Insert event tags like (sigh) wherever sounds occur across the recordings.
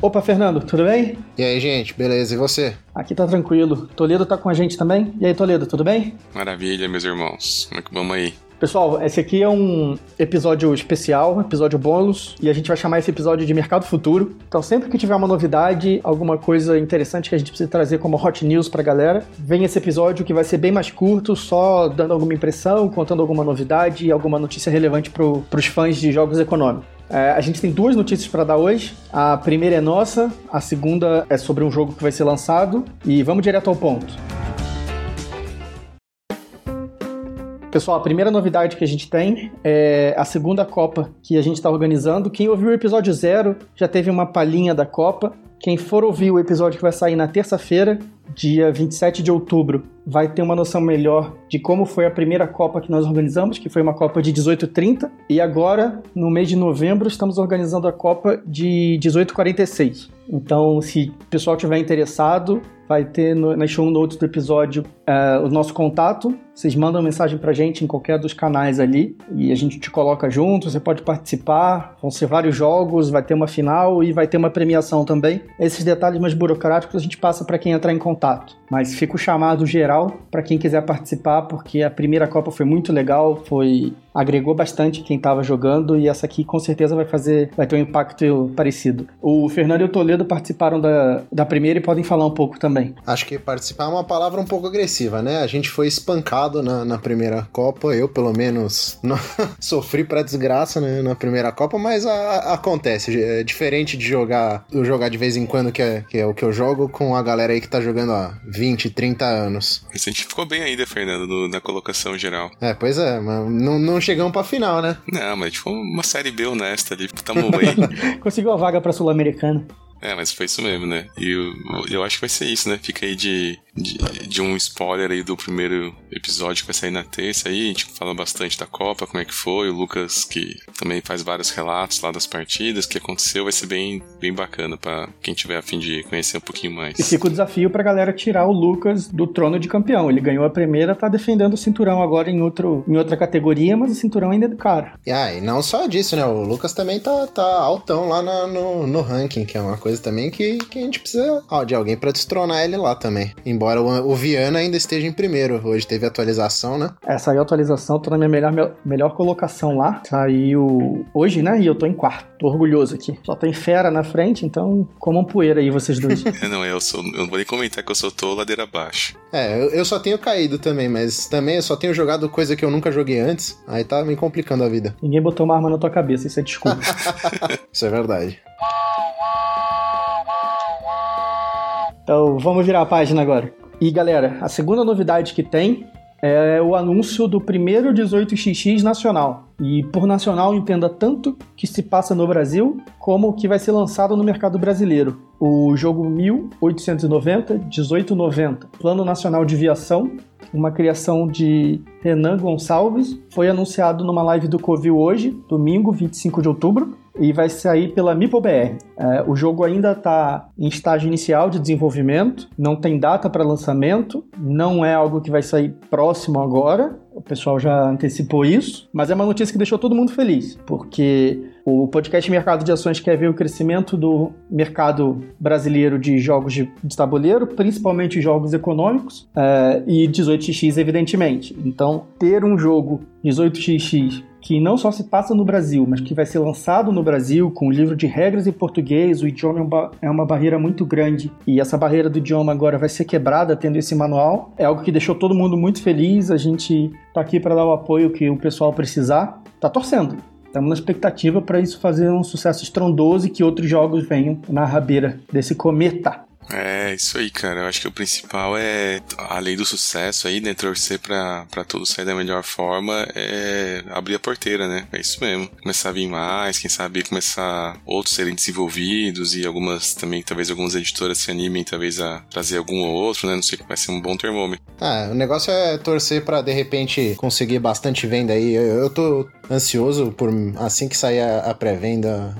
Opa, Fernando, tudo bem? E aí, gente, beleza? E você? Aqui tá tranquilo. Toledo tá com a gente também? E aí, Toledo, tudo bem? Maravilha, meus irmãos. Como é que vamos aí? Pessoal, esse aqui é um episódio especial, episódio bônus, e a gente vai chamar esse episódio de Mercado Futuro. Então, sempre que tiver uma novidade, alguma coisa interessante que a gente precisa trazer como hot news pra galera, vem esse episódio que vai ser bem mais curto, só dando alguma impressão, contando alguma novidade e alguma notícia relevante pro, pros fãs de jogos econômicos. É, a gente tem duas notícias para dar hoje. A primeira é nossa, a segunda é sobre um jogo que vai ser lançado. E vamos direto ao ponto. Pessoal, a primeira novidade que a gente tem é a segunda Copa que a gente está organizando. Quem ouviu o episódio zero já teve uma palhinha da Copa. Quem for ouvir o episódio que vai sair na terça-feira, dia 27 de outubro, vai ter uma noção melhor de como foi a primeira Copa que nós organizamos, que foi uma Copa de 1830. E agora, no mês de novembro, estamos organizando a Copa de 1846. Então, se o pessoal tiver interessado, vai ter no, nas show notes do episódio uh, o nosso contato. Vocês mandam mensagem pra gente em qualquer dos canais ali e a gente te coloca junto. Você pode participar. Vão ser vários jogos, vai ter uma final e vai ter uma premiação também. Esses detalhes mais burocráticos a gente passa para quem entrar em contato. Mas fica o chamado geral para quem quiser participar, porque a primeira Copa foi muito legal, foi agregou bastante quem estava jogando e essa aqui com certeza vai fazer, vai ter um impacto parecido. O Fernando e o Toledo participaram da, da primeira e podem falar um pouco também. Acho que participar é uma palavra um pouco agressiva, né? A gente foi espancado na, na primeira Copa, eu pelo menos (laughs) não, sofri pra desgraça né, na primeira Copa, mas a, a, acontece. É diferente de jogar, jogar de vez em quando, que é, que é o que eu jogo, com a galera aí que tá jogando há 20, 30 anos. A gente ficou bem ainda, Fernando, no, na colocação geral. É, pois é, mas não, não chegamos pra final, né? Não, mas tipo uma série B honesta ali, tamo bem. (laughs) Conseguiu a vaga pra Sul-Americana. É, mas foi isso mesmo, né? E eu, eu acho que vai ser isso, né? Fica aí de, de, de, um spoiler aí do primeiro episódio que vai sair na terça aí. A gente fala bastante da Copa, como é que foi. O Lucas, que também faz vários relatos lá das partidas, que aconteceu, vai ser bem, bem bacana para quem tiver a fim de conhecer um pouquinho mais. E fica o desafio pra galera tirar o Lucas do trono de campeão. Ele ganhou a primeira, tá defendendo o cinturão agora em, outro, em outra categoria, mas o cinturão ainda é do cara. Ah, e não só disso, né? O Lucas também tá, tá altão lá na, no, no ranking, que é uma coisa coisa também que, que a gente precisa ó, de alguém para destronar ele lá também. Embora o, o Viana ainda esteja em primeiro. Hoje teve atualização, né? É, saiu a atualização, tô na minha melhor, melhor colocação lá. Saiu hoje, né? E eu tô em quarto. Tô orgulhoso aqui. Só tem fera na frente, então comam poeira aí vocês dois. (laughs) não, eu sou. Eu não vou nem comentar que eu só tô ladeira abaixo. É, eu, eu só tenho caído também, mas também eu só tenho jogado coisa que eu nunca joguei antes. Aí tá me complicando a vida. Ninguém botou uma arma na tua cabeça, isso é desculpa. (laughs) isso é verdade. Então vamos virar a página agora. E galera, a segunda novidade que tem é o anúncio do primeiro 18xx nacional. E por nacional entenda tanto que se passa no Brasil como que vai ser lançado no mercado brasileiro. O jogo 1890 1890, Plano Nacional de Viação, uma criação de Renan Gonçalves, foi anunciado numa live do Covil hoje, domingo 25 de outubro e vai sair pela MipoBR. É, o jogo ainda está em estágio inicial de desenvolvimento, não tem data para lançamento, não é algo que vai sair próximo agora, o pessoal já antecipou isso, mas é uma notícia que deixou todo mundo feliz, porque o podcast Mercado de Ações quer ver o crescimento do mercado brasileiro de jogos de, de tabuleiro, principalmente jogos econômicos, é, e 18x, evidentemente. Então, ter um jogo 18xx que não só se passa no Brasil, mas que vai ser lançado no Brasil com um livro de regras em português, o idioma é, é uma barreira muito grande e essa barreira do idioma agora vai ser quebrada tendo esse manual. É algo que deixou todo mundo muito feliz. A gente tá aqui para dar o apoio que o pessoal precisar. Tá torcendo. Estamos na expectativa para isso fazer um sucesso estrondoso e que outros jogos venham na rabeira desse cometa. É, isso aí, cara. Eu acho que o principal é, além do sucesso aí, né, torcer pra, pra tudo sair da melhor forma, é abrir a porteira, né? É isso mesmo. Começar a vir mais, quem sabe começar outros serem desenvolvidos e algumas também, talvez algumas editoras se animem, talvez a trazer algum ou outro, né? Não sei, vai ser um bom termômetro. Ah, o negócio é torcer para de repente conseguir bastante venda aí. Eu, eu tô ansioso por assim que sair a, a pré-venda.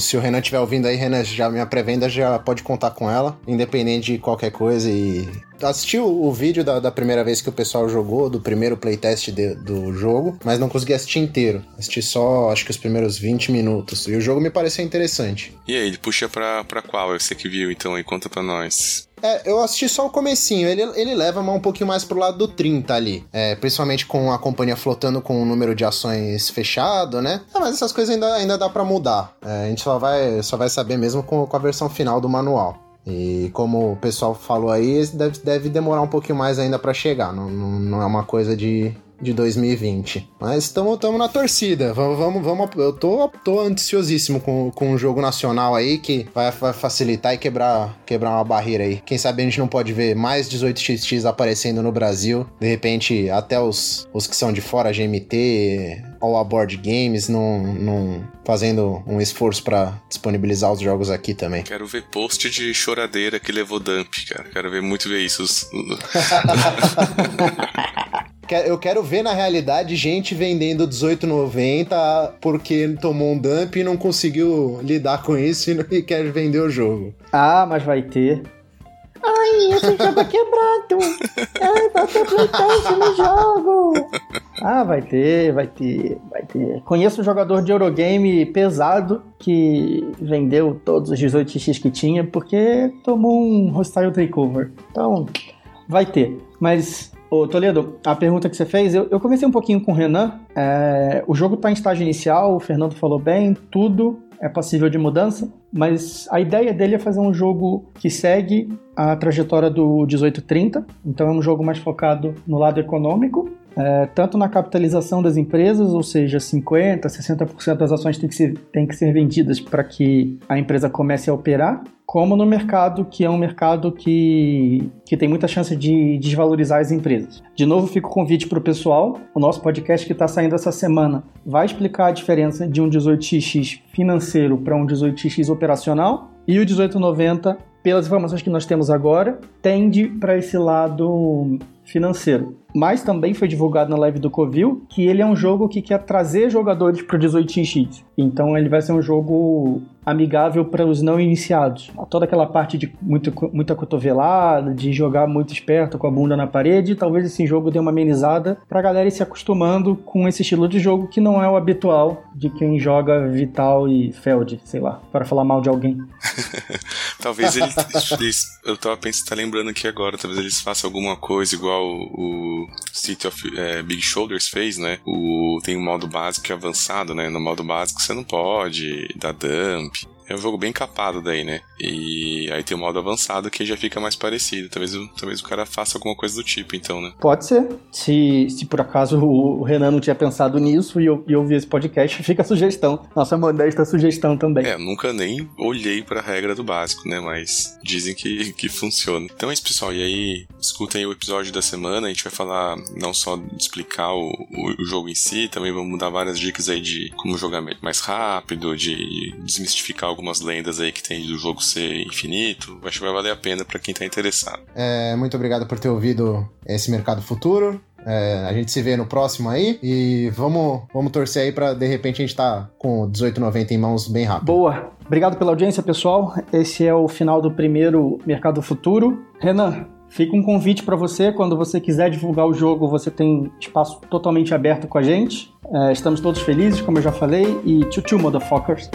Se o Renan estiver ouvindo aí, Renan, já minha pré-venda já pode contar com ela. Independente de qualquer coisa e assisti o, o vídeo da, da, primeira vez que o pessoal jogou, do primeiro playtest de, do jogo, mas não consegui assistir inteiro. Assisti só, acho que os primeiros 20 minutos. E o jogo me pareceu interessante. E aí, ele puxa pra, pra qual? Você que viu, então, e conta pra nós. É, eu assisti só o comecinho. Ele, ele leva um pouquinho mais pro lado do 30 ali. É, principalmente com a companhia flotando com o número de ações fechado, né? Ah, mas essas coisas ainda, ainda dá para mudar. É, a gente só vai, só vai saber mesmo com, com a versão final do manual. E como o pessoal falou aí, deve, deve demorar um pouquinho mais ainda para chegar. Não, não, não, é uma coisa de, de 2020. Mas estamos na torcida. Vamos, vamos, vamos. Eu tô, tô ansiosíssimo com, com um jogo nacional aí que vai, vai facilitar e quebrar, quebrar uma barreira aí. Quem sabe a gente não pode ver mais 18xx aparecendo no Brasil. De repente, até os, os que são de fora, GMT, All Aboard Games, não, não fazendo um esforço para disponibilizar os jogos aqui também. Quero ver post de choradeira que levou dump, cara. Quero ver muito ver isso. (laughs) eu quero ver na realidade gente vendendo 18,90 porque tomou um dump e não conseguiu lidar com isso e quer vender o jogo. Ah, mas vai ter. Ai, esse jogo é quebrado. (laughs) Ai, falta playtest no jogo. Ah, vai ter, vai ter, vai ter. Conheço um jogador de Eurogame pesado que vendeu todos os 18x que tinha porque tomou um hostile takeover. Então, vai ter. Mas Ô, Toledo, a pergunta que você fez, eu, eu conversei um pouquinho com o Renan. É, o jogo está em estágio inicial, o Fernando falou bem, tudo é passível de mudança, mas a ideia dele é fazer um jogo que segue a trajetória do 1830, então é um jogo mais focado no lado econômico, é, tanto na capitalização das empresas, ou seja, 50%, 60% das ações têm que ser, têm que ser vendidas para que a empresa comece a operar, como no mercado, que é um mercado que, que tem muita chance de desvalorizar as empresas. De novo, fica o convite para o pessoal. O nosso podcast que está saindo essa semana vai explicar a diferença de um 18x financeiro para um 18x operacional e o 1890, pelas informações que nós temos agora, tende para esse lado financeiro. Mas também foi divulgado na live do Covil que ele é um jogo que quer trazer jogadores para o 18x. Então ele vai ser um jogo amigável para os não iniciados. Toda aquela parte de muito, muita cotovelada, de jogar muito esperto com a bunda na parede, talvez esse jogo dê uma amenizada para a galera ir se acostumando com esse estilo de jogo que não é o habitual de quem joga Vital e Feld, sei lá, para falar mal de alguém. (laughs) talvez eles, eles, eu tava pensando, tá lembrando aqui agora, talvez eles façam alguma coisa igual o, City of é, Big Shoulders fez, né? O, tem um modo básico e avançado, né? No modo básico você não pode dar dump, é um jogo bem capado daí, né? E aí tem o modo avançado que já fica mais parecido. Talvez, talvez o cara faça alguma coisa do tipo, então, né? Pode ser. Se, se por acaso o Renan não tinha pensado nisso e eu, e eu vi esse podcast, (laughs) fica a sugestão. Nossa modesta sugestão também. É, nunca nem olhei pra regra do básico, né? Mas dizem que, que funciona. Então é isso, pessoal. E aí, escutem o episódio da semana. A gente vai falar não só de explicar o, o, o jogo em si, também vamos dar várias dicas aí de como jogar mais rápido, de desmistificar algumas lendas aí que tem do jogo ser infinito. Acho que vai valer a pena para quem tá interessado. É, muito obrigado por ter ouvido esse Mercado Futuro. É, a gente se vê no próximo aí e vamos, vamos torcer aí para de repente a gente tá com 1890 em mãos bem rápido. Boa. Obrigado pela audiência, pessoal. Esse é o final do primeiro Mercado Futuro. Renan, Fica um convite para você, quando você quiser divulgar o jogo, você tem espaço totalmente aberto com a gente. É, estamos todos felizes, como eu já falei, e tchau, tchau, motherfuckers.